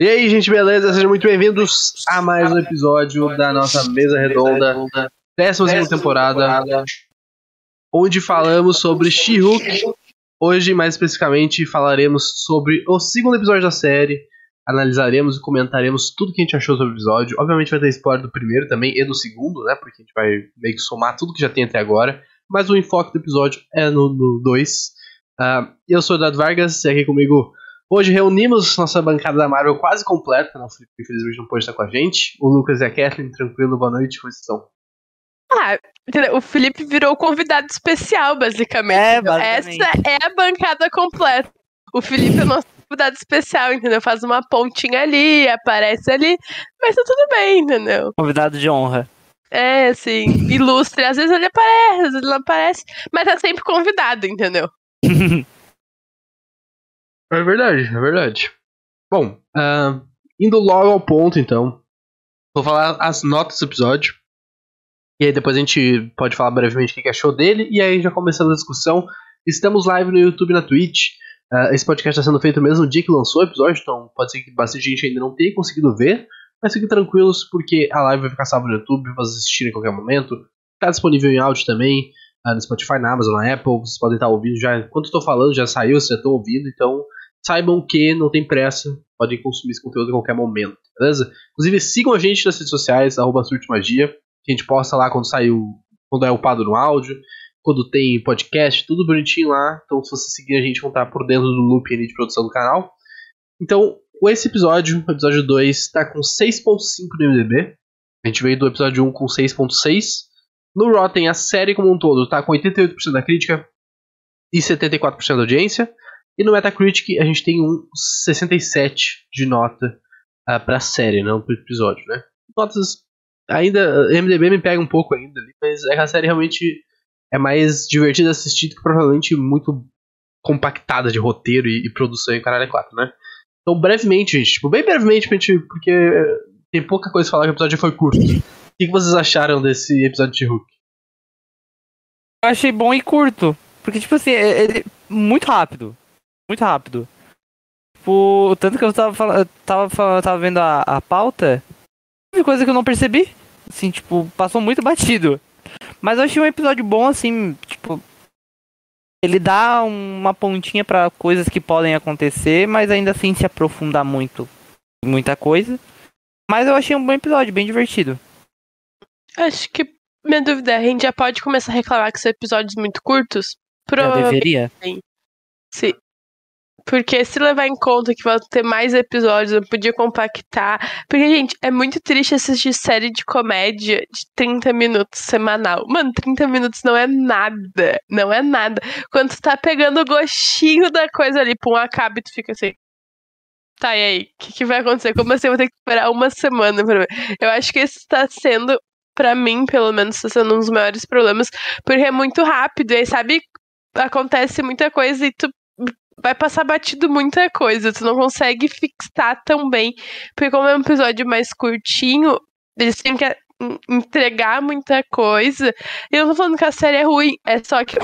E aí, gente, beleza? Sejam muito bem-vindos a mais um episódio da nossa mesa redonda, décima segunda temporada, onde falamos sobre She-Hulk. Hoje, mais especificamente, falaremos sobre o segundo episódio da série, analisaremos e comentaremos tudo que a gente achou sobre o episódio. Obviamente vai ter spoiler do primeiro também e do segundo, né? Porque a gente vai meio que somar tudo que já tem até agora. Mas o enfoque do episódio é no 2. Uh, eu sou o Eduardo Vargas e aqui comigo hoje reunimos nossa bancada da Marvel quase completa. Não, o Felipe infelizmente não pode estar com a gente. O Lucas e a Kathleen, tranquilo, boa noite, como estão? Ah, o Felipe virou convidado especial, basicamente. É, basicamente. Essa é a bancada completa. O Felipe é nosso convidado especial, entendeu? Faz uma pontinha ali, aparece ali, mas tá tudo bem, entendeu? Convidado de honra. É, assim, ilustre. Às vezes ele aparece, às vezes ele não aparece, mas tá sempre convidado, entendeu? é verdade, é verdade. Bom, uh, indo logo ao ponto, então. Vou falar as notas do episódio. E aí depois a gente pode falar brevemente o que achou dele. E aí já começando a discussão. Estamos live no YouTube e na Twitch. Uh, esse podcast está sendo feito mesmo no dia que lançou o episódio, então pode ser que bastante gente ainda não tenha conseguido ver. Mas fiquem tranquilos, porque a live vai ficar salva no YouTube, vocês assistirem em qualquer momento. Está disponível em áudio também, uh, no Spotify, na Amazon, na Apple. Vocês podem estar ouvindo já. Enquanto estou falando, já saiu, vocês já estão ouvindo. Então saibam que não tem pressa, podem consumir esse conteúdo em qualquer momento, beleza? Inclusive sigam a gente nas redes sociais, arroba Magia, que a gente posta lá quando saiu, quando é upado no áudio, quando tem podcast, tudo bonitinho lá. Então, se você seguir a gente, vão estar por dentro do loop de produção do canal. Então, esse episódio, o episódio 2, está com 6.5 no MDB. A gente veio do episódio 1 com 6.6. No Rotten, a série como um todo está com 88% da crítica e 74% da audiência. E no Metacritic, a gente tem um 67 de nota uh, para a série, não para o episódio, né? Notas ainda. MDB me pega um pouco ainda ali, mas é a série realmente é mais divertida assistir do que provavelmente muito compactada de roteiro e, e produção e caralho é 4, né? Então, brevemente, gente, tipo, bem brevemente, gente, porque tem pouca coisa a falar que o episódio foi curto. O que, vocês acharam desse episódio de Hulk? Eu achei bom e curto. Porque, tipo assim, é, ele muito rápido. Muito rápido. Tipo, tanto que eu tava, falando, tava, tava vendo a, a pauta, teve coisa que eu não percebi. Assim, tipo, passou muito batido. Mas eu achei um episódio bom, assim, tipo. Ele dá uma pontinha para coisas que podem acontecer, mas ainda assim se aprofundar muito muita coisa. Mas eu achei um bom episódio, bem divertido. Acho que minha dúvida é, a gente já pode começar a reclamar que são episódios muito curtos? Provavelmente. deveria? Sim. Porque se levar em conta que vão ter mais episódios, eu podia compactar. Porque, gente, é muito triste assistir série de comédia de 30 minutos semanal. Mano, 30 minutos não é nada. Não é nada. Quando tu tá pegando o gostinho da coisa ali, pum, acaba e tu fica assim. Tá, e aí? O que, que, vai acontecer? Como assim? Eu vou ter que esperar uma semana pra ver. Eu acho que esse tá sendo, para mim, pelo menos, tá sendo um dos maiores problemas. Porque é muito rápido. E aí, sabe, acontece muita coisa e tu vai passar batido muita coisa, tu não consegue fixar tão bem. Porque como é um episódio mais curtinho, eles têm que entregar muita coisa. Eu não tô falando que a série é ruim, é só que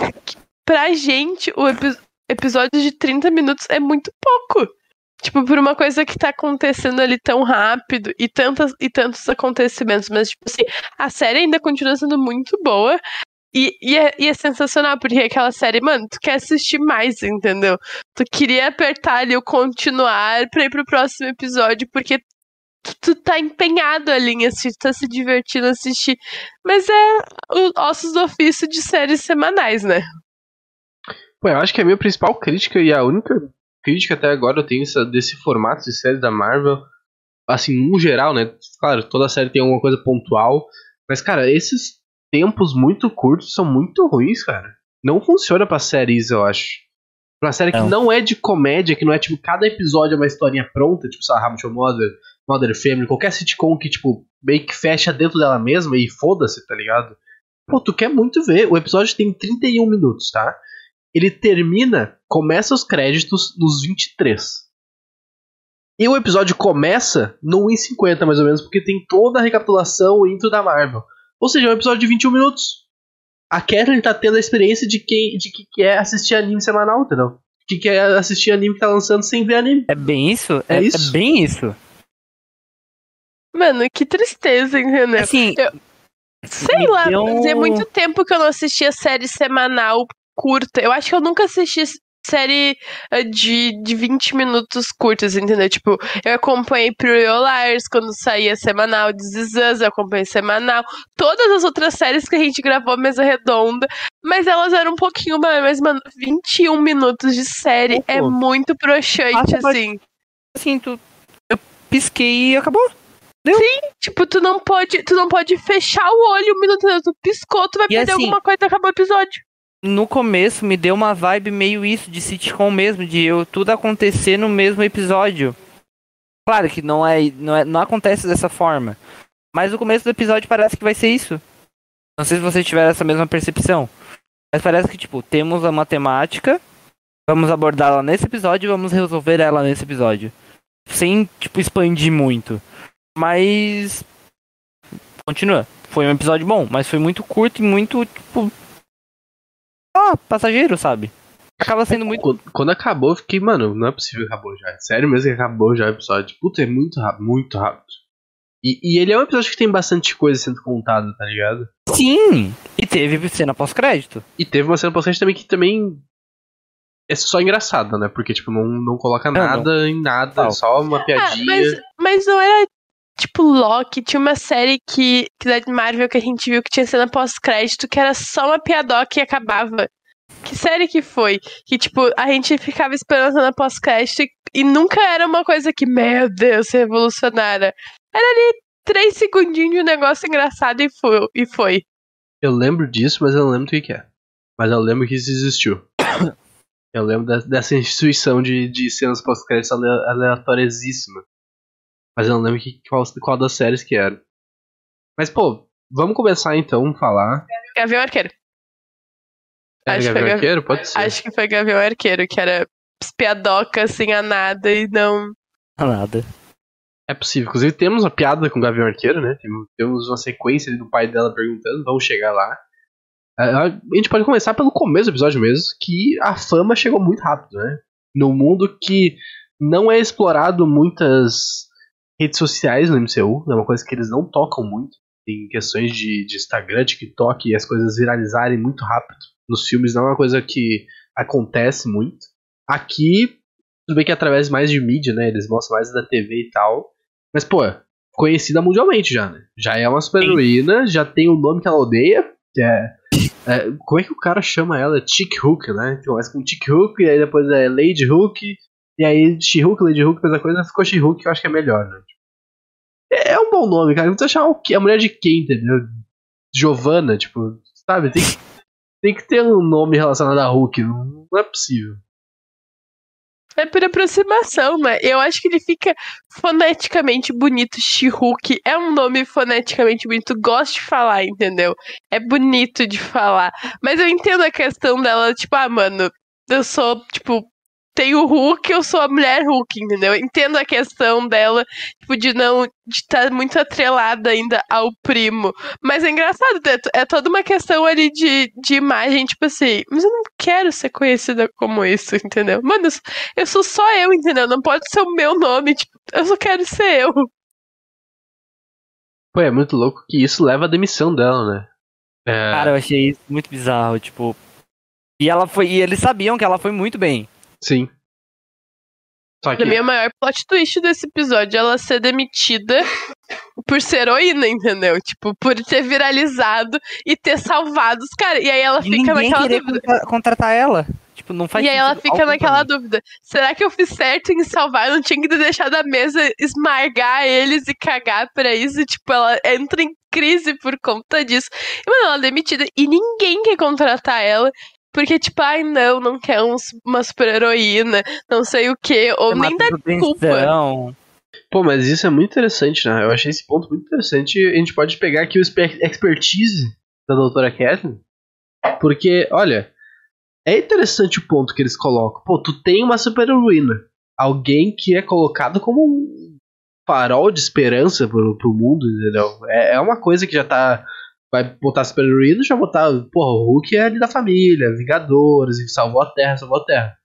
pra gente o epi episódio de 30 minutos é muito pouco. Tipo, por uma coisa que tá acontecendo ali tão rápido e, tantas, e tantos acontecimentos. Mas, tipo assim, a série ainda continua sendo muito boa. E, e, é, e, é, sensacional, porque aquela série, mano, tu quer assistir mais, entendeu? Tu queria apertar ali o continuar pra ir pro próximo episódio, porque tu, tu tá empenhado ali em assistir, tá se divertindo assistir. Mas é o ossos do ofício de séries semanais, né? Pô, eu acho que a minha principal crítica e a única crítica até agora eu tenho desse formato de série da Marvel, assim, no geral, né? Claro, toda série tem alguma coisa pontual, mas, cara, esses tempos muito curtos são muito ruins, cara. Não funciona pra séries, eu acho. Pra série que não é de comédia, que não é tipo, cada episódio é uma historinha pronta, tipo, sei lá, How Mother, Mother Family, qualquer sitcom que, tipo, meio que fecha dentro dela mesma e foda-se, tá ligado? Pô, tu quer muito ver. O episódio tem 31 minutos, tá? Ele termina, começa os créditos nos 23. E o episódio começa no 1,50 mais ou menos, porque tem toda a recapitulação, o intro da Marvel. Ou seja, é um episódio de 21 minutos. A Kathleen tá tendo a experiência de quem de que quer assistir anime semanal, entendeu? Que quer assistir anime que tá lançando sem ver anime. É bem isso? É, é isso? É bem isso. Mano, que tristeza, entendeu? Assim, Eu- Sei lá, deu fazia um- muito tempo que eu não assistia série semanal curta. Eu acho que eu nunca assisti série eh, de, de 20 minutos curtas, entendeu? Tipo, eu acompanhei Liars quando saía semanal, Us, eu acompanhei semanal. Todas as outras séries que a gente gravou mesa redonda, mas elas eram um pouquinho mais, mas, mano, 21 minutos de série Pô, é muito broxante, pra- assim. assim, tu. Eu pisquei e acabou. Tipo, tu não pode, tu não pode fechar o olho um minuto, tu piscou, tu vai E perder assim- alguma coisa e acabou o episódio. No começo me deu uma vibe meio isso, de sitcom mesmo, de eu tudo acontecer no mesmo episódio. Claro que não é, não é. Não acontece dessa forma. Mas o começo do episódio parece que vai ser isso. Não sei se vocês tiveram essa mesma percepção. Mas parece que, tipo, temos a matemática, vamos abordá-la nesse episódio e vamos resolver ela nesse episódio. Sem, tipo, expandir muito. Mas. Continua. Foi um episódio bom, mas foi muito curto e muito, tipo. Ah, passageiro, sabe? Acaba sendo muito. Quando, quando acabou, eu fiquei, mano, não é possível que acabou já. Sério mesmo que acabou já o episódio. Puta, é muito rápido, muito rápido. E, e ele é um episódio que tem bastante coisa sendo contada, tá ligado? Sim! E teve cena pós-crédito. E teve uma cena pós também que também é só engraçada, né? Porque, tipo, não, não coloca Não, nada em nada, Não. é só uma Ah, piadinha. mas, mas não era tipo Loki, tinha uma série que, que da Marvel que a gente viu que tinha cena pós-crédito, que era só uma piadoca e acabava. Que série que foi? Que, tipo, a gente ficava esperando a cena pós-crédito e, e nunca era uma coisa que, meu Deus, revolucionária. Era ali três segundinhos de um negócio engraçado e foi. E foi. Eu lembro disso, mas eu não lembro do que, que é. Mas eu lembro que isso existiu. eu lembro dessa instituição de, de cenas pós-créditos ale- aleatoriosíssima. Mas eu não lembro que, qual, qual das séries que era. Mas, pô, vamos começar então a falar. Gavião Arqueiro. É, Acho que Gavião foi Arqueiro? Pode ser. Acho que foi Gavião Arqueiro, que era piadoca assim a nada e não. Nada. É possível. Inclusive, temos uma piada com o Gavião Arqueiro, né? Temos- uma sequência ali do pai dela perguntando, vamos chegar lá. A a gente pode começar pelo começo do episódio mesmo, que a fama chegou muito rápido, né? Num mundo que não é explorado muitas redes sociais no MCU, é uma coisa que eles não tocam muito. Em questões de, de Instagram, TikTok e as coisas viralizarem muito rápido. Nos filmes não é uma coisa que acontece muito. Aqui, tudo bem que é através mais de mídia, né? Eles mostram mais da TV e tal. Mas, pô, conhecida mundialmente já, né? Já é uma super heroína, já tem o nome que ela odeia, que é. é, como é que o cara chama ela? Chick Hook, né? Começa com Chick Hook, e aí depois é Lady Hook, e aí She-Hook, Lady Hook, depois a coisa ficou She-Hook, que eu acho que é melhor, né? É, é um bom nome, cara. Não precisa quê? A mulher de quem, entendeu? Giovanna, tipo, sabe? Tem que, tem que ter um nome relacionado a Hulk, não, é possível. É por aproximação, mas eu acho que ele fica foneticamente bonito. She-Hulk é um nome foneticamente bonito. Gosto de falar, entendeu? É bonito de falar. Mas eu entendo a questão dela, tipo, ah, mano, eu sou, tipo, tenho o Hulk, eu sou a mulher Hulk, entendeu? Eu entendo a questão dela, tipo, de não. de estar muito atrelada ainda ao primo. Mas é engraçado, é, é toda uma questão ali de, de imagem, tipo assim, mas eu não quero ser conhecida como isso, entendeu? Mano, eu sou- eu sou só eu, entendeu? Não pode ser o meu nome, tipo, eu só quero ser eu. Pô, é muito louco que isso leva à demissão dela, né? É, Cara, eu achei isso muito bizarro, tipo. E ela foi. E eles sabiam que ela foi muito bem. sim. Só que. Pra mim, maior plot twist desse episódio é ela ser demitida por ser heroína, entendeu? Tipo, por ter viralizado e ter salvado os caras. E aí ela E fica naquela dúvida. contra- contratar ela. Tipo, não faz E aí ela fica naquela dúvida. Será que eu fiz certo em salvar? Eu não tinha que ter deixado a mesa esmagar eles e cagar pra isso. Tipo, ela entra em crise por conta disso. E, mano, ela é demitida. E ninguém quer contratar ela. Porque, tipo, ai, não, não quer um- uma super-heroína, não sei o quê. Ou Chamar nem dá culpa. atenção. Pô, mas isso é muito interessante, né? Eu achei esse ponto muito interessante. A gente pode pegar aqui o exper- expertise da doutora Kathleen. Porque, olha, é interessante o ponto que eles colocam. Pô, tu tem uma super heroína. Alguém que é colocado como um farol de esperança pro, pro mundo, entendeu? É, é uma coisa que já tá. Vai botar super heroína, já botar. Porra, o Hulk é ali da família, Vingadores, e salvou a Terra, salvou a Terra.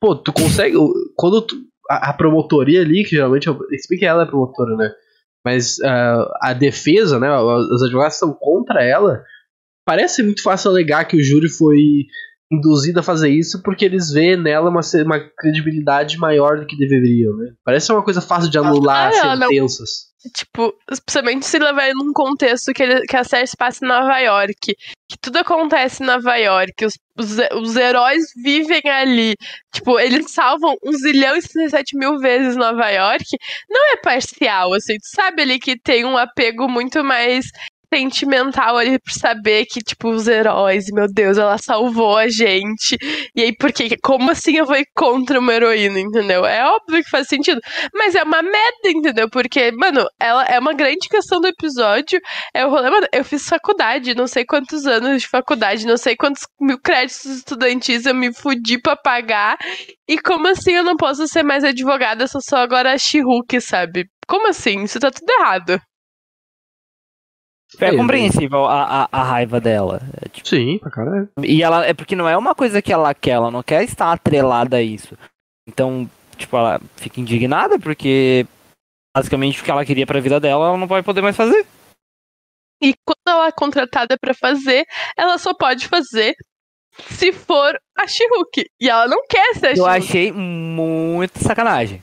Pô, tu consegue. Quando tu, a, a promotoria ali, que geralmente. bem que ela é promotora, né? Mas uh, a defesa, né? Os advogados estão contra ela. Parece muito fácil alegar que o júri foi induzido a fazer isso porque eles vêem nela uma, uma credibilidade maior do que deveriam, né? Parece uma coisa fácil de anular ah, sentenças. Não, tipo, especialmente se levar num contexto que, ele, que a série se passa em Nova York, que tudo acontece em Nova York, os, os, os heróis vivem ali, tipo, eles salvam um zilhão e 67 mil vezes Nova York, não é parcial, assim, tu sabe ali que tem um apego muito mais sentimental ali por saber que, tipo, os heróis, meu Deus, ela salvou a gente. E aí, por quê? Como assim eu vou ir contra uma heroína, entendeu? É óbvio que faz sentido. Mas é uma merda, entendeu? Porque, mano, ela é uma grande questão do episódio. É o rolê, mano, eu fiz faculdade, não sei quantos anos de faculdade, não sei quantos mil créditos estudantis eu me fudi pra pagar. E como assim eu não posso ser mais advogada, sou só agora a She-Hulk, sabe? Como assim? Isso tá tudo errado. É compreensível a, a, a, raiva dela. É, tipo, Sim, pra caralho. E ela é porque não é uma coisa que ela quer, ela não quer estar atrelada a isso. Então, tipo, ela fica indignada porque basicamente o que ela queria pra vida dela, ela não vai poder mais fazer. E quando ela é contratada para fazer, ela só pode fazer se for a she E ela não quer ser a Eu achei muito sacanagem.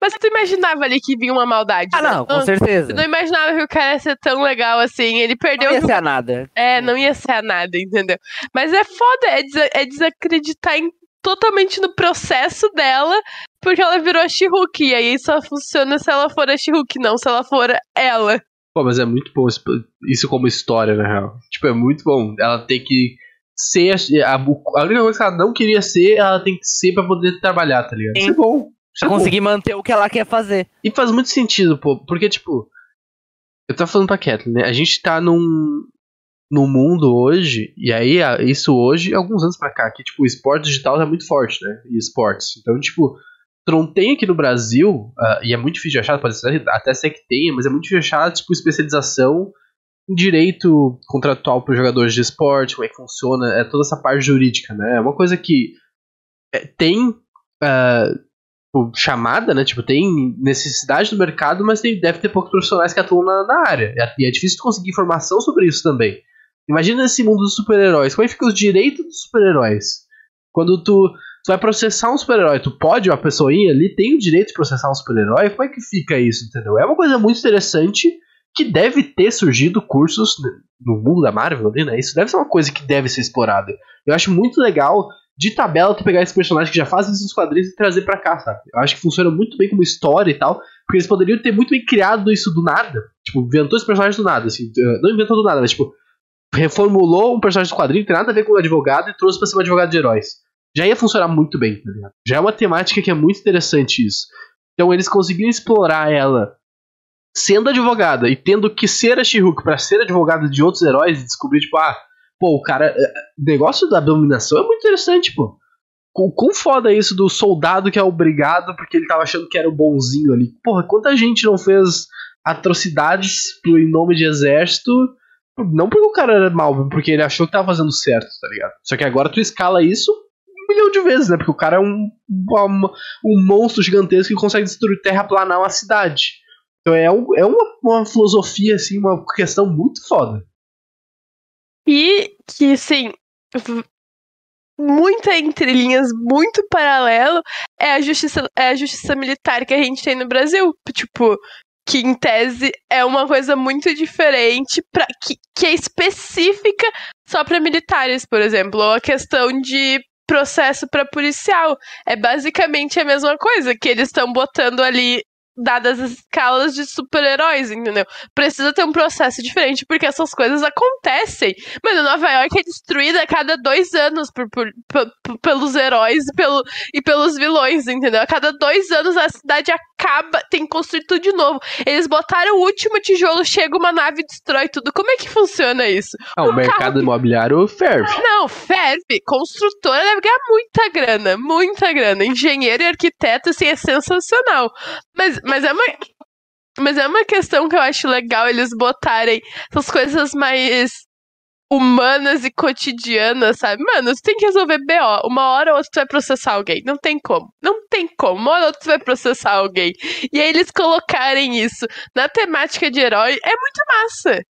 Mas tu imaginava ali que vinha uma maldade. Ah, não, com certeza. Tu não imaginava que o cara ia ser tão legal assim. Ele perdeu. Não ia ser a nada. É, não ia ser a nada, entendeu? Mas é foda, é, des é desacreditar em, totalmente no processo dela, porque ela virou a she E aí só funciona se ela for a she não se ela for ela. Pô, mas é muito bom isso como história, na real. Tipo, é muito bom. Ela tem que ser. A, a, única coisa que ela não queria ser, ela tem que ser pra poder trabalhar, tá ligado? Sim. Isso é bom. Pra conseguir manter o que ela quer fazer. E faz muito sentido, pô. Porque, tipo. Eu tava falando pra Kathleen, né? A gente tá num. No mundo hoje, e aí isso hoje, alguns anos pra cá, que tipo, o esporte digital tá muito forte, né? E esportes. Então, tipo, tu não tem aqui no Brasil, uh, e é muito difícil de achar, pode ser, até ser que tenha, mas é muito difícil de achar, tipo, especialização em direito contratual para jogadores de esporte, como é que funciona, é toda essa parte jurídica, né? É uma coisa que é, tem uh, tipo, chamada, né? Tipo, tem necessidade do mercado, mas tem, deve ter poucos profissionais que atuam na, na área. E é, é difícil conseguir informação sobre isso também. Imagina esse mundo dos super-heróis. Como é que fica os direitos dos super-heróis? Quando tu, tu vai processar um super-herói, tu pode, uma pessoinha ali, tem o direito de processar um super-herói? Como é que fica isso, entendeu? É uma coisa muito interessante que deve ter surgido cursos no mundo da Marvel né? Isso deve ser uma coisa que deve ser explorada. Eu acho muito legal de tabela tu pegar esse personagem que já faz isso nos quadrinhos e trazer para cá, sabe? Eu acho que funciona muito bem como história e tal, porque eles poderiam ter muito bem criado isso do nada. Tipo, inventou esse personagem do nada, assim, eh, não inventou do nada, mas tipo, reformulou um personagem do quadrinho que tem nada a ver com o advogado e trouxe pra ser um advogado de heróis. Já ia funcionar muito bem, tá ligado? Já é uma temática que é muito interessante isso. Então eles conseguiram explorar ela sendo advogada e tendo que ser a She-Hulk pra ser advogada de outros heróis e descobrir, tipo, ah, Pô, o cara. É, o negócio da abominação é muito interessante, pô. O quão foda é isso do soldado que é obrigado porque ele tava achando que era o bonzinho ali. Porra, quanta gente não fez atrocidades em nome de exército. Não porque o cara era mal, porque ele achou que tava fazendo certo, tá ligado? Só que agora tu escala isso um milhão de vezes, né? Porque o cara é um, um, um monstro gigantesco que consegue destruir terraplanar uma cidade. Então é, um, é uma, uma filosofia, assim, uma questão muito foda. E que, assim, muita entrelinhas, muito paralelo, é a justiça, é a justiça militar que a gente tem no Brasil. Tipo, que em tese é uma coisa muito diferente, pra, que, que é específica só para militares, por exemplo, ou a questão de processo para policial. É basicamente a mesma coisa, que eles estão botando ali dadas as escalas de super-heróis, entendeu? Precisa ter um processo diferente, porque essas coisas acontecem. Mano, Nova York é destruída a cada dois anos por, por, por, pelos heróis e, pelo, e pelos vilões, entendeu? A cada dois anos a cidade acaba, tem que construir tudo de novo. Eles botaram o último tijolo, chega uma nave e destrói tudo. Como é que funciona isso? Ah, o mercado que... imobiliário ferve. Não, ferve. Construtora deve ganhar muita grana, muita grana. Engenheiro e arquiteto, assim, é sensacional. Mas, mas é uma. Mas é uma questão que eu acho legal eles botarem essas coisas mais humanas e cotidianas, sabe? Mano, você tem que resolver BO. Uma hora ou outra tu vai processar alguém. Não tem como. Não tem como. Uma hora ou outra tu vai processar alguém. E aí eles colocarem isso na temática de herói é muito massa.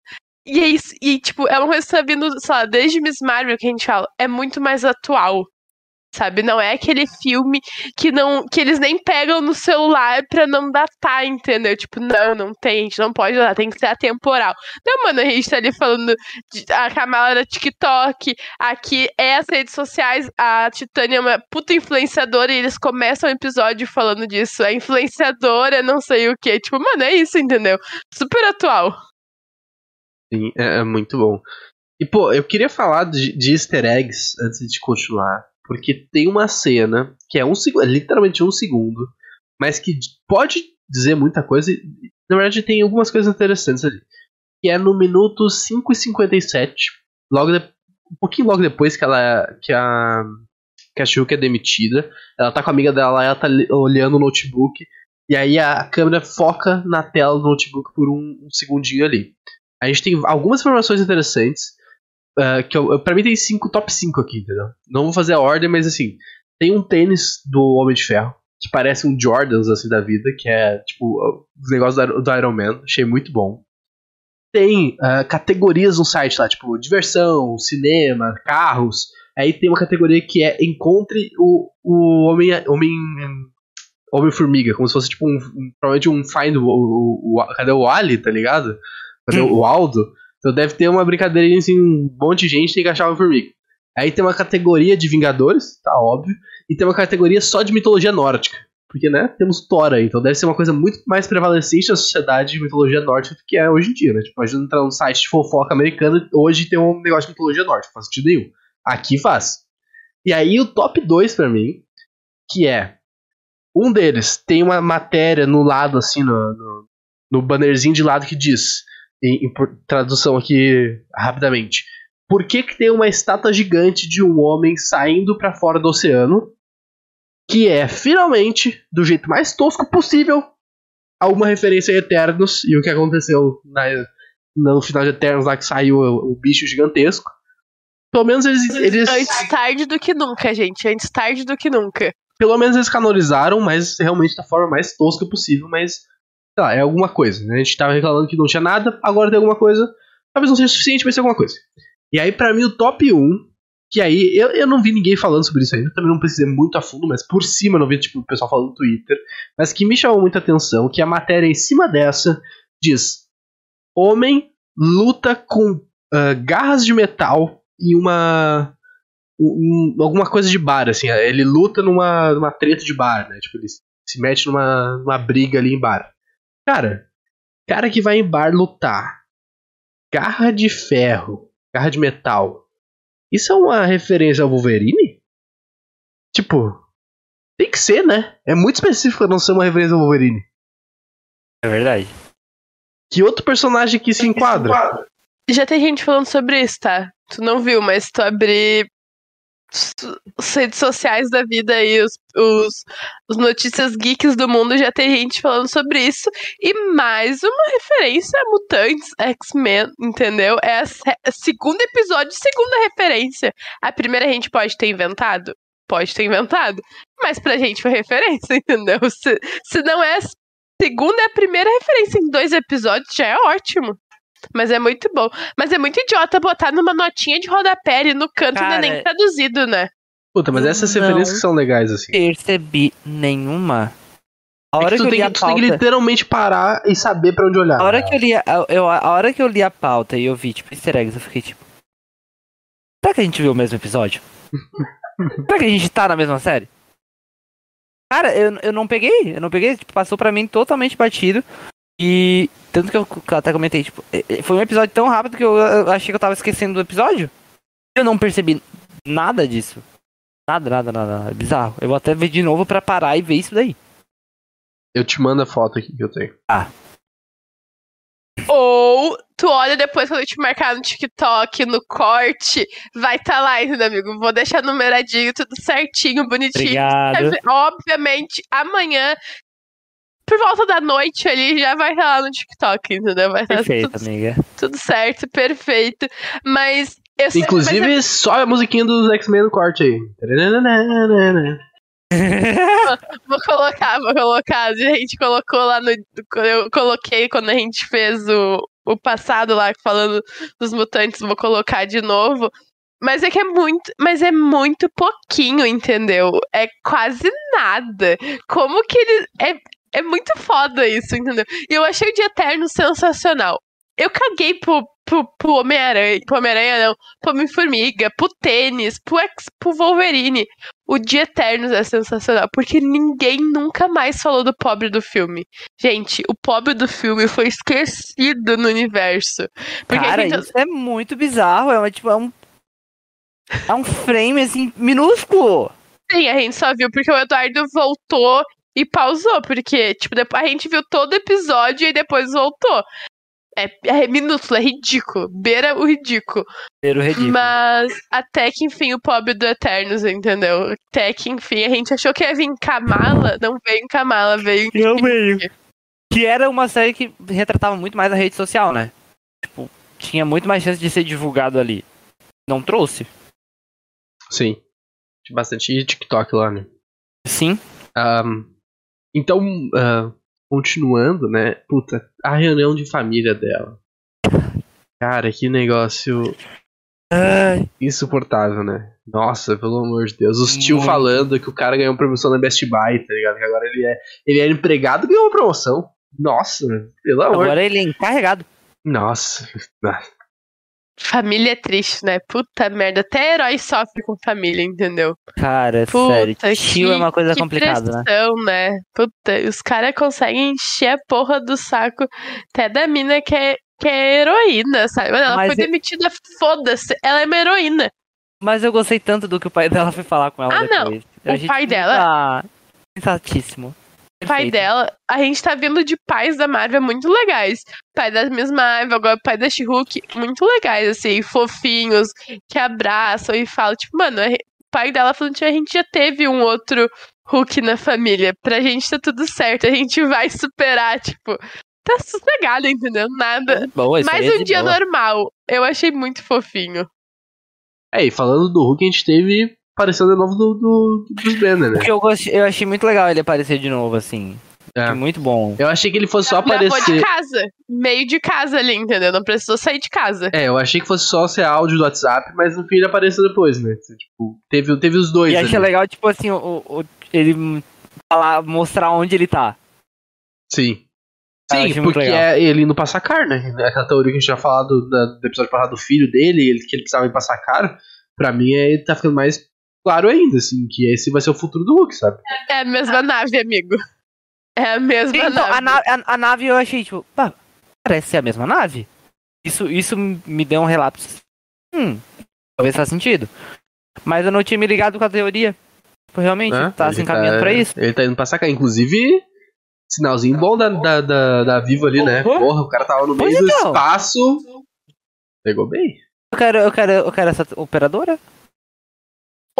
E é isso, e tipo, é uma coisa que tá vindo, sei lá, desde Miss Marvel que a gente fala, é muito mais atual sabe? Não é aquele filme que não que eles nem pegam no celular pra não datar, entendeu? Tipo, não, não tem, a gente não pode datar, tem que ser atemporal. Então, mano, a gente tá ali falando de, a Kamala da TikTok, aqui é as redes sociais, a Titânia é uma puta influenciadora e eles começam o episódio falando disso, é influenciadora, não sei o que, tipo, mano, é isso, entendeu? Super atual. Sim, é, é muito bom. E, pô, eu queria falar de, de easter eggs antes de continuar. Porque tem uma cena que é um segundo, literalmente um segundo, mas que pode dizer muita coisa. E, na verdade, tem algumas coisas interessantes ali. Que é no minuto 5 e 57, logo de, um pouquinho logo depois que ela que a que a é demitida. Ela tá com a amiga dela, ela tá olhando o notebook. E aí a câmera foca na tela do notebook por um, um segundinho ali. A gente tem algumas informações interessantes. Uh, que eu, pra mim tem cinco, top 5 aqui, entendeu? Não vou fazer a ordem, mas assim, tem um tênis do Homem de Ferro, que parece um Jordans assim da vida, que é tipo os negócios do, do Iron Man, achei muito bom. Tem uh, categorias no site lá, tipo diversão, cinema, carros. Aí tem uma categoria que é encontre o, o Homem Homem Homem-Formiga, como se fosse tipo um, um provavelmente um find o, o, o, cadê o Ali, tá ligado? Cadê hum. o Aldo? Então deve ter uma brincadeirinha assim, um monte de gente tem que achar uma formiga. Aí tem uma categoria de Vingadores, tá óbvio, e tem uma categoria só de mitologia nórdica. Porque, né, temos Thor aí, então deve ser uma coisa muito mais prevalecente na sociedade de mitologia nórdica do que é hoje em dia, né? Tipo, imagina entrar num site de fofoca americana hoje tem um negócio de mitologia nórdica, não faz sentido nenhum. Aqui faz. E aí o top 2 para mim, que é um deles tem uma matéria no lado, assim, no, no, no bannerzinho de lado que diz em, em tradução aqui rapidamente. Por que, que tem uma estátua gigante de um homem saindo para fora do oceano? Que é, finalmente, do jeito mais tosco possível, alguma referência a Eternos e o que aconteceu na, no final de Eternos lá que saiu o, o bicho gigantesco. Pelo menos eles, eles. Antes tarde do que nunca, gente. Antes tarde do que nunca. Pelo menos eles canonizaram, mas realmente da forma mais tosca possível, mas sei lá, é alguma coisa. Né? A gente tava reclamando que não tinha nada, agora tem alguma coisa. Talvez não seja suficiente, mas tem alguma coisa. E aí, para mim, o top 1, que aí, eu, eu não vi ninguém falando sobre isso ainda, também não precisei muito a fundo, mas por cima eu não vi, tipo, o pessoal falando no Twitter, mas que me chamou muita atenção, que a matéria em cima dessa diz, homem luta com uh, garras de metal e uma... Um, alguma coisa de bar, assim, ele luta numa, numa treta de bar, né, tipo, ele se mete numa, numa briga ali em bar. Cara, cara que vai em bar lutar, garra de ferro, garra de metal, isso é uma referência ao Wolverine? Tipo, tem que ser, né? É muito específico não ser uma referência ao Wolverine. É verdade. Que outro personagem que se enquadra? Já tem gente falando sobre isso, tá? Tu não viu, mas tu abrir as redes sociais da vida aí, os, os, os, notícias geeks do mundo, já tem gente falando sobre isso. E mais uma referência a Mutantes, X-Men, entendeu? É a segundo episódio, segunda referência. A primeira a gente pode ter inventado? Pode ter inventado. Mas pra gente foi referência, entendeu? Se, se não é a segunda, é a primeira referência em dois episódios, já é ótimo. Mas é muito bom. Mas é muito idiota botar numa notinha de rodapé ali no canto, Cara, não é nem traduzido, né? Puta, mas essas referências são legais, assim. Percebi nenhuma. A hora é que, que, tu, tem, que tu pauta... tem, que literalmente parar e saber pra onde olhar. A hora, que eu li a, eu, a hora que eu li a pauta e eu vi, tipo, easter eggs, eu fiquei tipo. Será que a gente viu o mesmo episódio? Será que a gente tá na mesma série? Cara, eu, eu não peguei, eu não peguei, tipo, passou pra mim totalmente batido. E tanto que eu até comentei, tipo, foi um episódio tão rápido que eu, achei que eu tava esquecendo do episódio. Eu não percebi nada disso. Nada, nada, nada. É bizarro. Eu vou até ver de novo pra parar e ver isso daí. Eu te mando a foto aqui que eu tenho. Ah. Ou tu olha depois quando eu te marcar no TikTok, no corte, vai estar tá lá, entendeu, amigo? Vou deixar numeradinho, tudo certinho, bonitinho. Obrigado. Obviamente, amanhã por volta da noite ali já vai estar lá no TikTok, entendeu? Vai perfeito, tudo, amiga. Tudo certo, perfeito. Mas Eu sei, mas Inclusive, só a musiquinha dos X-Men no corte aí. Vou colocar, vou colocar. A gente colocou lá no. Eu coloquei quando a gente fez o, o passado lá, falando dos mutantes, vou colocar de novo. Mas é que é muito. Mas é muito pouquinho, entendeu? É quase nada. Como que ele. É, é muito foda isso, entendeu? E eu achei o Dia Eterno sensacional. Eu caguei pro, pro, pro Homem-Aranha. Pro Homem-Aranha, não. Pro Homem-Formiga, pro tênis, pro, X, pro Wolverine. O Dia Eternos é sensacional, porque ninguém nunca mais falou do pobre do filme. Gente, o pobre do filme foi esquecido no universo. Porque Cara, gente- isso é muito bizarro. É, uma, tipo, é um. É um frame, assim, minúsculo. Sim, a gente só viu porque o Eduardo voltou e pausou, porque, tipo, depois a gente viu todo o episódio e depois voltou. É, é minúsculo, é ridículo. Beira o ridículo. Era o ridículo. Mas até que enfim o pobre do Eternos, entendeu? Até que enfim a gente achou que ia vir em Kamala, não veio em Kamala, veio em Eu meio. Que era uma série que retratava muito mais a rede social, né? Tipo, tinha muito mais chance de ser divulgado ali. Não trouxe? Sim. Tinha bastante TikTok lá, né? Sim. Ahn, então, ah, continuando, né? Puta, a reunião de família dela. Cara, que negócio Ai, insuportável, né? Nossa, pelo amor de Deus. Os tio falando que o cara ganhou promoção na Best Buy, tá ligado? Que agora ele é, ele era empregado e ganhou uma promoção. Nossa, pelo amor. agora ele é encarregado. Nossa. Família é triste, né? Puta merda. Até herói sofre com família, entendeu? Cara, Puta, sério. Tio que- é uma coisa complicada, né? pressão, né? Puta, os caras conseguem encher a porra do saco até da mina que é, que é heroína, sabe? Ela Mas foi é- demitida, foda-se. Ela é uma heroína. Mas eu gostei tanto do que o pai dela foi falar com ela Ah, não. depois. Eu O pai dela- muito Sensatíssimo. O pai Perfeito. dela, a gente tá vindo de pais da Marvel muito legais. Pai da Miss Marvel, agora pai da She-Hulk, muito legais, assim, fofinhos, que abraçam e falam, tipo, mano, o pai dela falando que a gente já teve um outro Hulk na família. Pra gente tá tudo certo, a gente vai superar, tipo, tá sossegado, entendeu? Nada. Boa, Mais é um dia boa. normal. Eu achei muito fofinho. É, e falando do Hulk, a gente teve aparecendo de novo do, do, dos Banner, né? O que eu, gostei, eu achei muito legal ele aparecer de novo, assim. É. Achei muito bom. Eu achei que ele fosse só Gravou de aparecer. casa. Meio de casa ali, entendeu? Não precisou sair de casa. É, eu achei que fosse só ser áudio do WhatsApp, mas no fim ele apareceu depois, né? Tipo, teve, teve os dois. E achei ali. legal, tipo assim, o, o- ele falar, mostrar onde ele tá. Sim. Sim, achei porque é ele indo passar car, né? Aquela teoria que a gente já falado da- do episódio passado do filho dele, ele, que ele precisava ir passar car. Pra mim, é, tá ficando mais claro ainda, assim, que esse vai ser o futuro do Hulk, sabe? É a mesma nave, amigo. É a mesma Então, nave. a, na- a- a nave eu achei, tipo, pá, parece ser a mesma nave. Isso, isso me deu um relapso. Hum, talvez faça sentido. Mas eu não tinha me ligado com a teoria. Tipo, realmente, Né? tá Ele se encaminhando pra isso. Ele tá indo passar car. Inclusive, sinalzinho bom da, da, da, da Vivo ali, né? Uhum. Porra, o cara tava no meio Pois do então. espaço. Pegou bem. Eu quero, eu quero, eu quero essa operadora.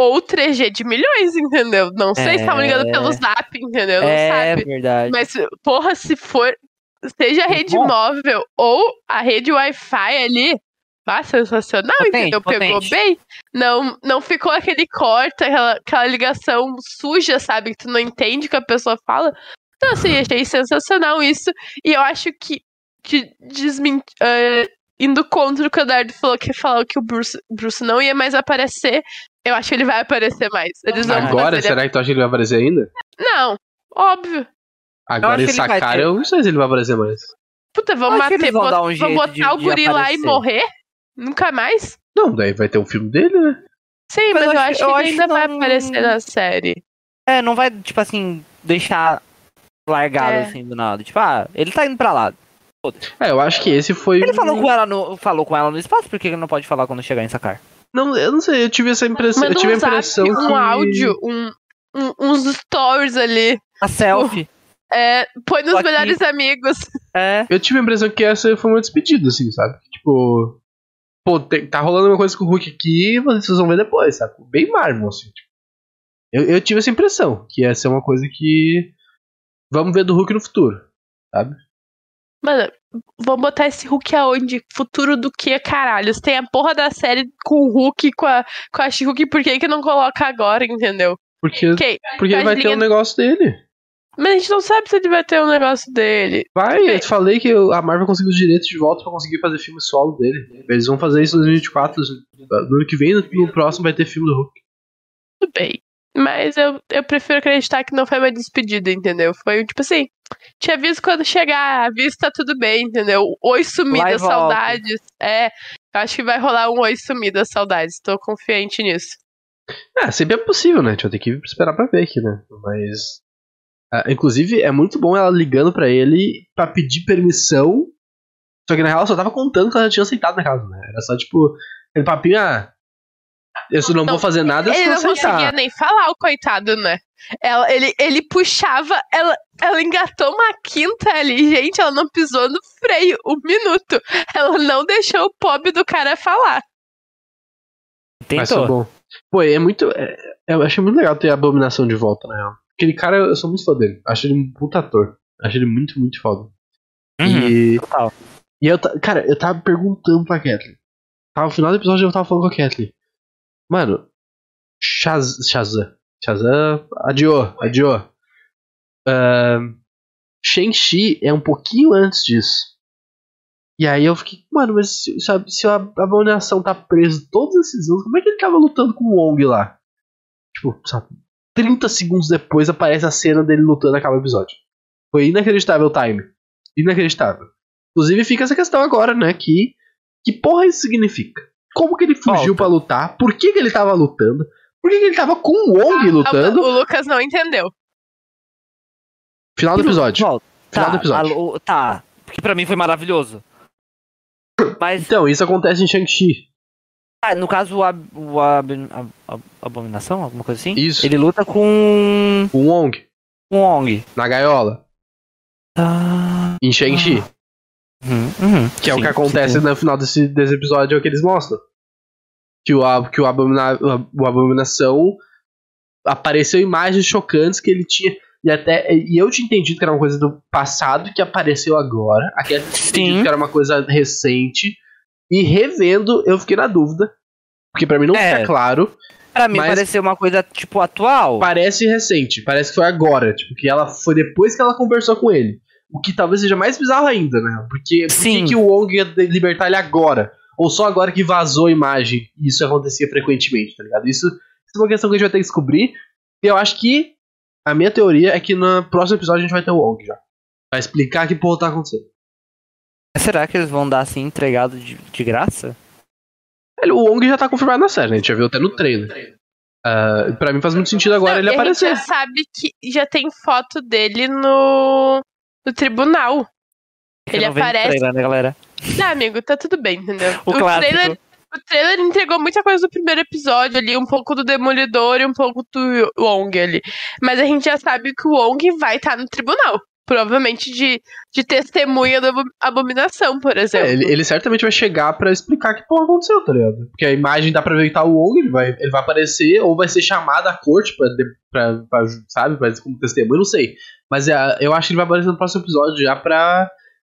Ou 3G de milhões, entendeu? Não sei se É. estavam ligando pelo zap, entendeu? Não é sabe. verdade. Mas, porra, se for. Seja a rede Bom. móvel ou a rede Wi-Fi ali. Ah, sensacional, Potente, entendeu? Pegou potente. bem. Não, não ficou aquele corte, aquela, aquela ligação suja, sabe? Que tu não entende o que a pessoa fala. Então, assim, achei sensacional isso. E eu acho que, que desmin- eh, indo contra o que o Eduardo falou, que falou que o Bruce, Bruce não ia mais aparecer, eu acho que ele vai aparecer mais. Eles vão Agora, será que tu acha que ele vai aparecer ainda? Não, óbvio. Agora vai sacar, ter. eu não sei se ele vai aparecer mais. Puta, vamos matar, vão bot- dar um vamos jeito botar de- o guri lá e morrer? Nunca mais? Não, daí vai ter um filme dele, né? Sim, Mas mas, eu eu acho- acho, eu que acho ele ainda vai não- aparecer na série. É, não vai, tipo assim, deixar largado É. assim do nada. Tipo, ah, ele tá indo pra lá. É, eu acho que esse foi. Ele falou com ela no, falou com ela no espaço, por que ele não pode falar quando chegar em Sakar? Não, eu não sei, eu tive essa impressão. Manda eu tive um a impressão zap, um que... áudio, um, um- uns stories ali. A selfie. É, põe nos Aqui. melhores amigos. É. Eu tive a impressão que essa foi uma despedida, assim, sabe? Tipo. Pô, tem- tá rolando uma coisa com o Hulk aqui, vocês vão ver depois, sabe? Bem Marvel, assim. Tipo. Eu, eu tive essa impressão, que ia ser uma coisa que. Vamos ver do Hulk no futuro, sabe? Mano, vão botar esse Hulk aonde? Futuro do que, caralho? Tem a porra da série com o Hulk, com a, com a She-Hulk, por que que não coloca agora, entendeu? Porque, Ok, porque ele vai ter um negócio dele. Mas a gente não sabe se ele vai ter um negócio dele. Vai, bem. eu te falei que a Marvel conseguiu os direitos de volta pra conseguir fazer filme solo dele. Eles vão fazer isso em 2024. No ano que vem, no, no próximo, vai ter filme do Hulk. Tudo bem. Mas eu, eu prefiro acreditar que não foi uma despedida, entendeu? Foi tipo assim. Tinha visto quando chegar, visto tá tudo bem, entendeu? Oi sumida, saudades. É, eu acho que vai rolar um oi sumida, saudades. Tô confiante nisso. É, sempre é possível, né? A gente vai ter que esperar pra ver aqui, né? Mas. ah, inclusive, é muito bom ela ligando pra ele pra pedir permissão. Só que na real ela só tava contando que ela já tinha aceitado na casa, né? Era só tipo. Aquele papinho, ah. Eu só não, Não, vou fazer nada se Ele não conseguia nem falar, o coitado, né? Ela, ele, ele puxava, ela, ela engatou uma quinta ali, gente, ela não pisou no freio um minuto. Ela não deixou o pobre do cara falar. Mas foi Tentou. bom. Pô, é muito. é- eu achei muito legal ter a abominação de volta, na real. Aquele cara, eu sou muito fã dele. Acho ele um puta ator. Acho ele muito, muito foda. Uhum, E. total. E eu, cara, eu tava perguntando pra Kathleen. Tava no final do episódio eu tava falando com a Kathleen. Mano, Shaz, Shazam. Shazam adiou, adiou. Ahn, Shang-Chi é um pouquinho antes disso. E aí eu fiquei, mano, mas se, se a, abominação tá preso todos esses anos, como é que ele tava lutando com o Wong lá? Tipo, sabe, 30 segundos depois aparece a cena dele lutando acaba o episódio. Foi inacreditável o time. Inacreditável. Inclusive fica essa questão agora, né? Que. Que porra isso significa? Como que ele fugiu pra lutar? Por que, que ele tava lutando? Por que, que ele tava com o Wong lutando? O Lucas não entendeu. Final do episódio. Volta. Final Tá, do episódio. alô, tá. Porque pra mim foi maravilhoso. Mas, Então, isso acontece em Shang-Chi. ah, no caso, o, ab, o ab, ab- ab- Abominação, alguma coisa assim? Isso. Ele luta com O Wong, com Wong. na gaiola. Ah. Em Shang-Chi. Uhum, uhum. Que é o Sim, que acontece sim, no final desse, desse episódio, é o que eles mostram. Que o, que o, abomina, o Abominação apareceu imagens chocantes que ele tinha. E até. E eu tinha entendido que era uma coisa do passado que apareceu agora. Aqui eu entendido Sim. que era uma coisa recente. E revendo, eu fiquei na dúvida. Porque pra mim não É. fica claro. Pra mim pareceu uma coisa, tipo, atual. Parece recente, parece que foi agora. Tipo, que ela foi depois que ela conversou com ele. O que talvez seja mais bizarro ainda, né? Porque por que, Sim. que o Wong ia libertar ele agora? Ou só agora que vazou a imagem e isso acontecia frequentemente, tá ligado? Isso, isso é uma questão que a gente vai ter que descobrir. E eu acho que a minha teoria é que no próximo episódio a gente vai ter o Wong já. Vai explicar que porra tá acontecendo. Será que eles vão dar assim, entregado de, de graça? O Wong já tá confirmado na série, né? A gente já viu até no trailer. Ah, pra mim faz muito sentido agora Não, ele e a gente aparecer. já sabe que já tem foto dele no, no tribunal. Ele não aparece- trailer, né, galera? Tá, amigo, tá tudo bem, entendeu? O clássico. trailer, o trailer entregou muita coisa do primeiro episódio ali, um pouco do Demolidor e um pouco do Wong ali. Mas a gente já sabe que o Wong vai estar no tribunal. Provavelmente de, de testemunha da abo- abominação, por exemplo. É, ele, ele certamente vai chegar pra explicar que porra aconteceu, tá ligado? Porque a imagem dá pra ver que tá o Wong, ele vai, ele vai aparecer, ou vai ser chamado à corte pra, pra, pra, sabe, pra, como testemunha, não sei. Mas é, eu acho que ele vai aparecer no próximo episódio já pra,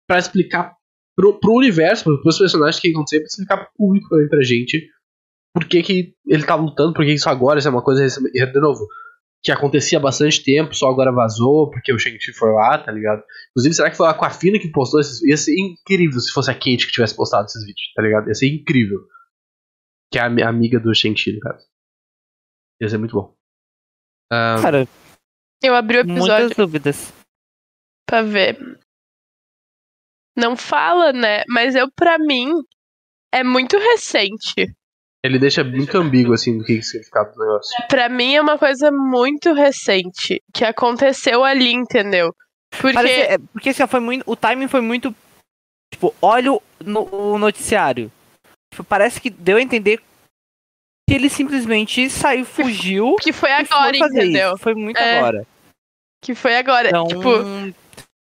pra explicar pro, pro universo, pro- pros personagens que aconteceu, pra explicar pro público também, pra gente, por que, que ele tá lutando, por que isso agora, isso é uma coisa, de novo, que acontecia há bastante tempo, só agora vazou, porque o Shang-Chi foi lá, tá ligado? Inclusive, será que foi a Aquafina que postou esses. Ia ser incrível se fosse a Kate que tivesse postado esses vídeos, tá ligado? Ia ser incrível. Que é a ami- amiga do Shang-Chi, no caso. Ia ser muito bom. Ah, Cara, Eu abri o episódio muitas dúvidas. pra ver. Não fala, né? Mas eu, pra mim, é muito recente. Ele deixa muito ambíguo, assim, do que é o significado do negócio. Pra mim é uma coisa muito recente que aconteceu ali, entendeu? Porque Parece, é, porque assim, foi muito, o timing foi muito. Tipo, olha o, no- o noticiário. Tipo, parece que deu a entender que ele simplesmente saiu, fugiu. que foi agora, entendeu? Isso. Foi muito É. agora. Que foi agora. Então, Tipo,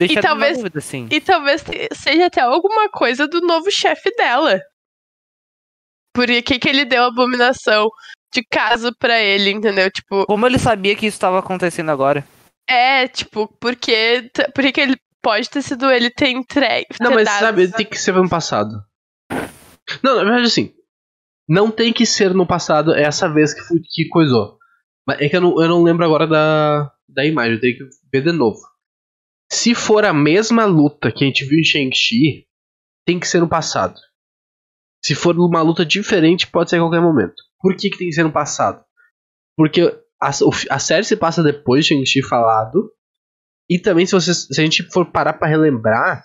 deixa e talvez- dúvida, assim. e talvez seja até alguma coisa do novo chefe dela. Por que que ele deu a abominação de caso pra ele, entendeu? Tipo, Como ele sabia que isso estava acontecendo agora? é, tipo, porque, t- por que que ele pode ter sido ele ter entregue. Não, ter mas dado, sabe, tem que ser no passado. Não, na verdade, assim. Não tem que ser no passado essa vez que, fui, que coisou. Mas é que eu não, eu não lembro agora da, da imagem, eu tenho que ver de novo. Se for a mesma luta que a gente viu em Shang-Chi, tem que ser no passado. Se for uma luta diferente, pode ser em qualquer momento. Por que, que tem que ser no passado? Porque a, a série se passa depois de Shang-Chi falado. E também, se, você, se a gente for parar pra relembrar,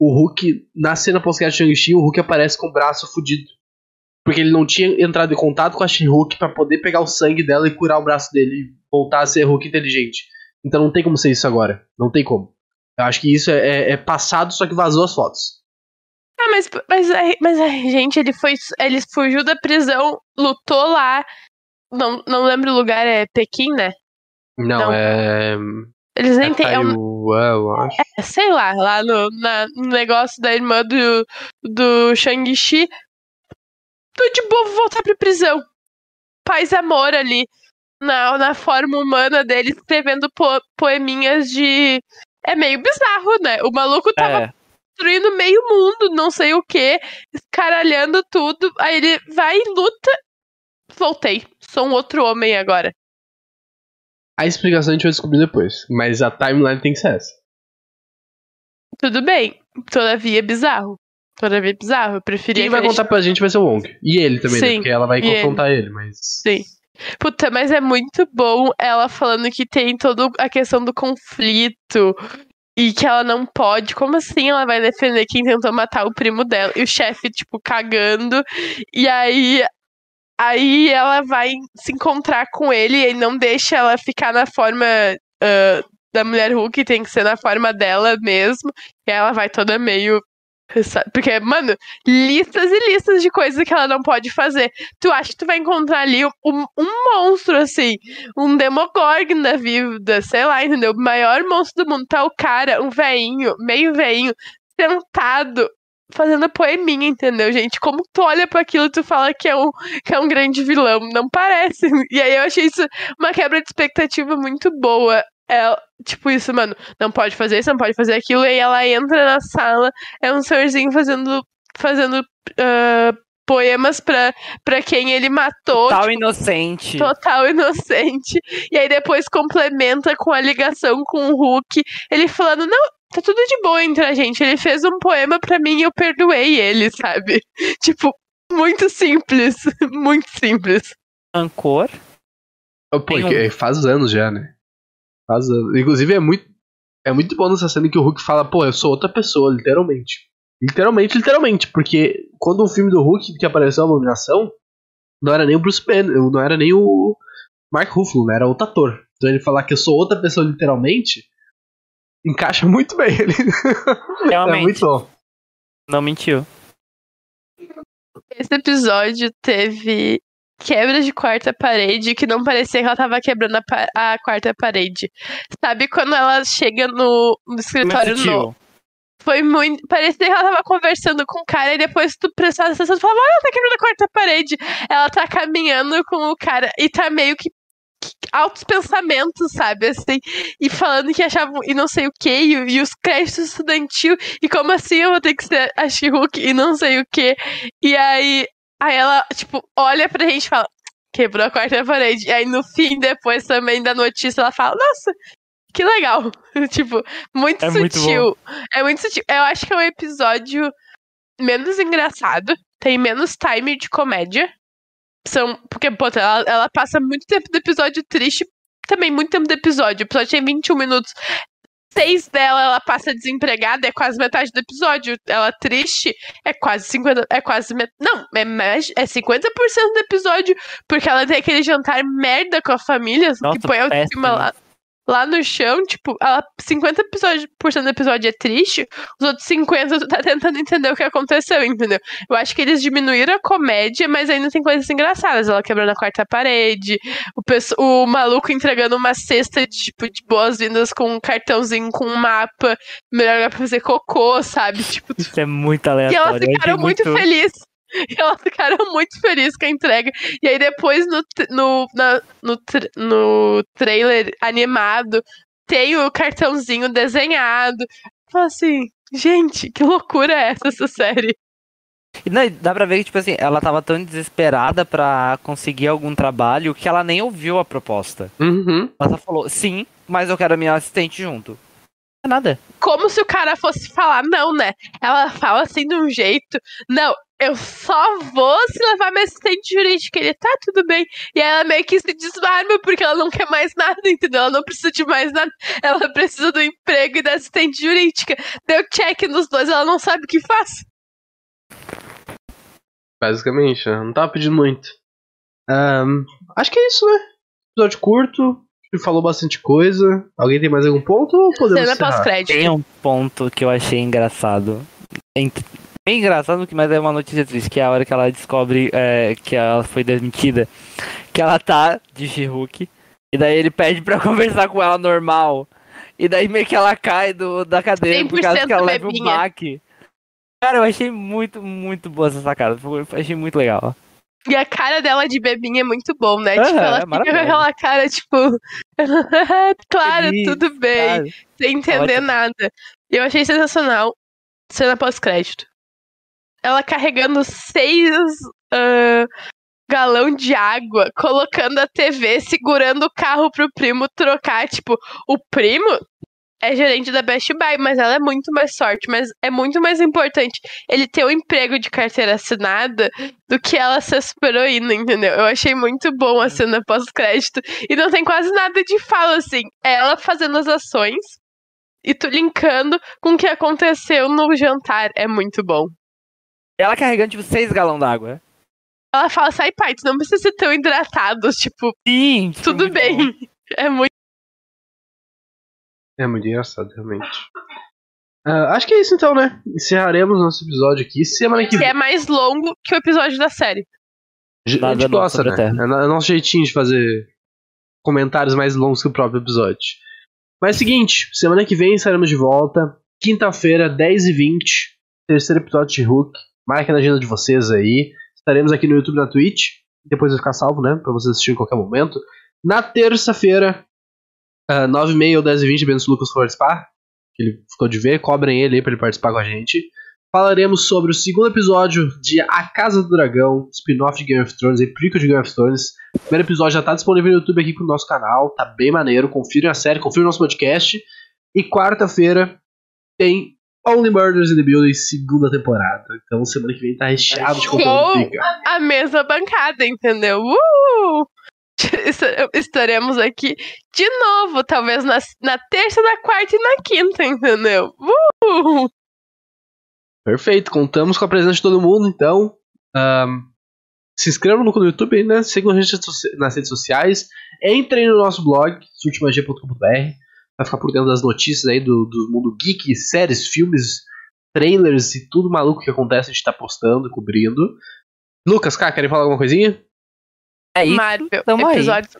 o Hulk, na cena pós-crédito de Shang-Chi, o Hulk aparece com o braço fudido. Porque ele não tinha entrado em contato com a She-Hulk pra poder pegar o sangue dela e curar o braço dele e voltar a ser Hulk inteligente. Então não tem como ser isso agora. Não tem como. Eu acho que isso é, é- é passado, só que vazou as fotos. Ah, mas, mas, a- mas a gente, ele foi. Ele fugiu da prisão, lutou lá. Não, não lembro o lugar, é Pequim, né? Não, Não. é. Eles nem é têm. É um, Taiwan, eu acho. é, sei lá, lá no, na- no negócio da irmã do, do Shang-Chi. Tô de boa, vou voltar pra prisão. Paz e amor ali. Na, na forma humana dele, escrevendo po- poeminhas de. É meio bizarro, né? O maluco tava É. destruindo meio mundo, não sei o que, escaralhando tudo. Aí ele vai e luta. Voltei. Sou um outro homem agora. A explicação a gente vai descobrir depois. Mas a timeline tem que ser essa. Tudo bem. Todavia é bizarro. Todavia é bizarro. Eu preferia Quem que vai contar pra gente vai ser o Wong. E ele também, né? Sim, Porque ela vai e ele. confrontar ele, mas. Sim. Puta, mas é muito bom ela falando que tem toda a questão do conflito e que ela não pode. Como assim ela vai defender quem tentou matar o primo dela? E o chefe, tipo, cagando. E aí. Aí ela vai se encontrar com ele e não deixa ela ficar na forma ah, da mulher Hulk, tem que ser na forma dela mesmo. E ela vai toda meio. Porque, mano, listas e listas de coisas que ela não pode fazer tu acha que tu vai encontrar ali um, um monstro, assim, um Demogorgon da vida, sei lá, entendeu? O maior monstro do mundo. Tá o cara, um veinho, meio veinho, sentado, fazendo poeminha, entendeu, gente? Como tu olha para aquilo tu fala que é, um, que é um grande vilão? Não parece. E aí eu achei isso uma quebra de expectativa muito boa. É, tipo isso, mano, não pode fazer isso, não pode fazer aquilo. E aí ela entra na sala, é um senhorzinho fazendo, fazendo ah, poemas pra, pra quem ele matou. Tal tipo, inocente. total inocente. E aí depois complementa com a ligação com o Hulk. Ele falando, não, tá tudo de boa entre a gente. Ele fez um poema pra mim e eu perdoei ele, sabe? Tipo, muito simples. Muito simples. Rancor. Pô, um- faz anos já, né? Faz anos. Inclusive é muito. É muito bom nessa cena que o Hulk fala, pô, eu sou outra pessoa, literalmente. Literalmente, literalmente. Porque quando o filme do Hulk que apareceu a abominação, não era nem o Bruce Banner, não era nem o Mark Ruffalo, né? Era outro ator. Então ele falar que eu sou outra pessoa literalmente, encaixa muito bem. Ele... é Realmente. muito bom. Não mentiu. Esse episódio teve quebra de quarta parede que não parecia que ela tava quebrando a, pa- a quarta parede. Sabe quando ela chega no, no escritório novo? Foi muito. Parecia que ela tava conversando com o cara e depois tu prestava atenção e falava, olha, ela tá quebrando a quarta parede. Ela tá caminhando com o cara e tá meio que. Altos pensamentos, sabe? Assim, e falando que achavam e não sei o que, e, e os créditos estudantil, e como assim eu vou ter que ser a She-Hulk e não sei o que. E aí, aí ela, tipo, olha pra gente e fala, quebrou a quarta parede. E aí no fim, depois também da notícia, ela fala, nossa, que legal. tipo, muito É muito sutil. é muito sutil. Eu acho que é um episódio menos engraçado, tem menos time de comédia. São, porque, pô, ela, ela passa muito tempo do episódio triste, também muito tempo do episódio. O episódio tem 21 minutos. Seis dela, ela passa desempregada, é quase metade do episódio. Ela triste, é quase 50. É quase. met- Não, é, mais, é 50% do episódio, porque ela tem aquele jantar merda com a família, Nossa, que põe a autoestima lá, lá no chão. Tipo, ela, 50% episódio- por cento do episódio é triste, os outros 50% tu tá tentando entender o que aconteceu, entendeu? Eu acho que eles diminuíram a comédia, mas ainda tem coisas engraçadas. Ela quebrando a quarta parede, o, o maluco entregando uma cesta de, tipo, de boas-vindas com um cartãozinho com um mapa, melhor pra fazer cocô, sabe? Tipo, Isso é muito e aleatório. elas Eu achei ficaram muito, felizes. E elas ficaram muito felizes com a entrega. E aí depois no, no, na- no, no trailer animado tem o cartãozinho desenhado. Fala assim, gente, que loucura é essa, essa série? E não, e dá pra ver que, tipo assim, ela tava tão desesperada pra conseguir algum trabalho que ela nem ouviu a proposta. Uhum. Ela só falou, sim, mas eu quero a minha assistente junto. Não é nada. Como se o cara fosse falar, não, né? Ela fala assim de um jeito, não, eu só vou se levar minha assistente jurídica. Ele, tá, tudo bem. E ela meio que se desarma porque ela não quer mais nada, entendeu? Ela não precisa de mais nada. Ela precisa do emprego e da assistente jurídica. Deu check nos dois, ela não sabe o que faz. Basicamente, né? não tava pedindo muito. Ahn, acho que é isso, né? Episódio curto. A gente falou bastante coisa. Alguém tem mais algum ponto ou podemos Cena pós-crédito. Tem um ponto que eu achei engraçado. Ent- Bem engraçado, mas é uma notícia triste, que é a hora que ela descobre é, que ela foi desmentida. Que ela tá de She-Hulk. E daí ele pede pra conversar com ela normal. E daí meio que ela cai do, da cadeira por causa 100% que ela leva um bebinha. baque. Cara, eu achei muito, muito boa essa sacada. Foi- Achei muito legal. E a cara dela de bebinha é muito bom, né? Tipo, ela é fica com aquela cara, tipo, claro, Feliz, tudo bem, sem entender Ótimo. nada. E eu achei sensacional. Cena pós-crédito. Ela carregando seis ah, galão de água, colocando a TV, segurando o carro pro primo trocar. Tipo, o primo é gerente da Best Buy, mas ela é muito mais sorte. Mas é muito mais importante ele ter um emprego de carteira assinada do que ela ser super-heroína, entendeu? Eu achei muito bom a cena pós-crédito. E não tem quase nada de fala, assim. É ela fazendo as ações e tu linkando com o que aconteceu no jantar. É muito bom. Ela carregando, tipo, seis galões d'água. Ela fala, sai pai, tu não precisa ser tão hidratado, tipo, Sim, tudo bem. bom. É muito. É muito engraçado, realmente. Ah, acho que é isso então, né? Encerraremos nosso episódio aqui. Semana que Que vem. é mais longo que o episódio da série. A gente Nada novo gosta, né? É no- é o nosso jeitinho de fazer comentários mais longos que o próprio episódio. Mas é o seguinte, semana que vem estaremos de volta. Quinta-feira, 10h20. Terceiro episódio de Hulk. Marque na agenda de vocês aí. Estaremos aqui no YouTube na Twitch. Depois vai ficar salvo, né? Pra vocês assistirem em qualquer momento. Na terça-feira, ah, 9h30 ou 10h20, dependendo se o Lucas for ele ficou de ver. Cobrem ele aí pra ele participar com a gente. Falaremos sobre o segundo episódio de A Casa do Dragão, spin-off de Game of Thrones, e prequel de Game of Thrones. O primeiro episódio já tá disponível no YouTube aqui pro nosso canal, tá bem maneiro. Confiram a série, confiram o nosso podcast. E quarta-feira tem Only Murders in the Building, segunda temporada. Então semana que vem tá recheado de conteúdo. A mesma bancada, entendeu? Uh! Est- Estaremos aqui de novo, talvez na, na terça, na quarta e na quinta, entendeu? Uh! Perfeito, contamos com a presença de todo mundo, então. ahn, se inscrevam no, YouTube né? Sigam a gente nas redes sociais. Entrem no nosso blog, surtimagia.com.br. Vai ficar por dentro das notícias aí do, do mundo geek, séries, filmes, trailers e tudo maluco que acontece, a gente tá postando, cobrindo. Lucas, cara, querem falar alguma coisinha? É isso, Marvel, episódios,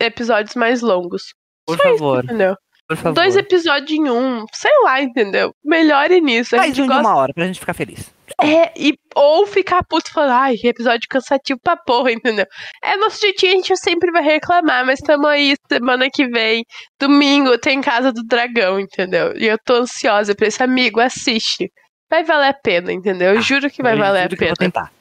episódios mais longos, por favor. entendeu? Por favor. Dois episódios em um, sei lá, entendeu? Melhore nisso. A Mais um de gosta uma hora pra gente ficar feliz. É, e, ou ficar puto falando, ai, que episódio cansativo pra porra, entendeu? É nosso jeitinho, a gente sempre vai reclamar, mas tamo aí semana que vem, domingo, tem Casa do Dragão, entendeu? E eu tô ansiosa pra esse amigo, assiste. Vai valer a pena, entendeu? Eu juro que vai Eu valer a pena. vou tentar.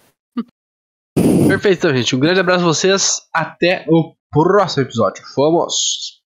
Perfeito, então, gente. Um grande abraço a vocês. Até o próximo episódio. Fomos!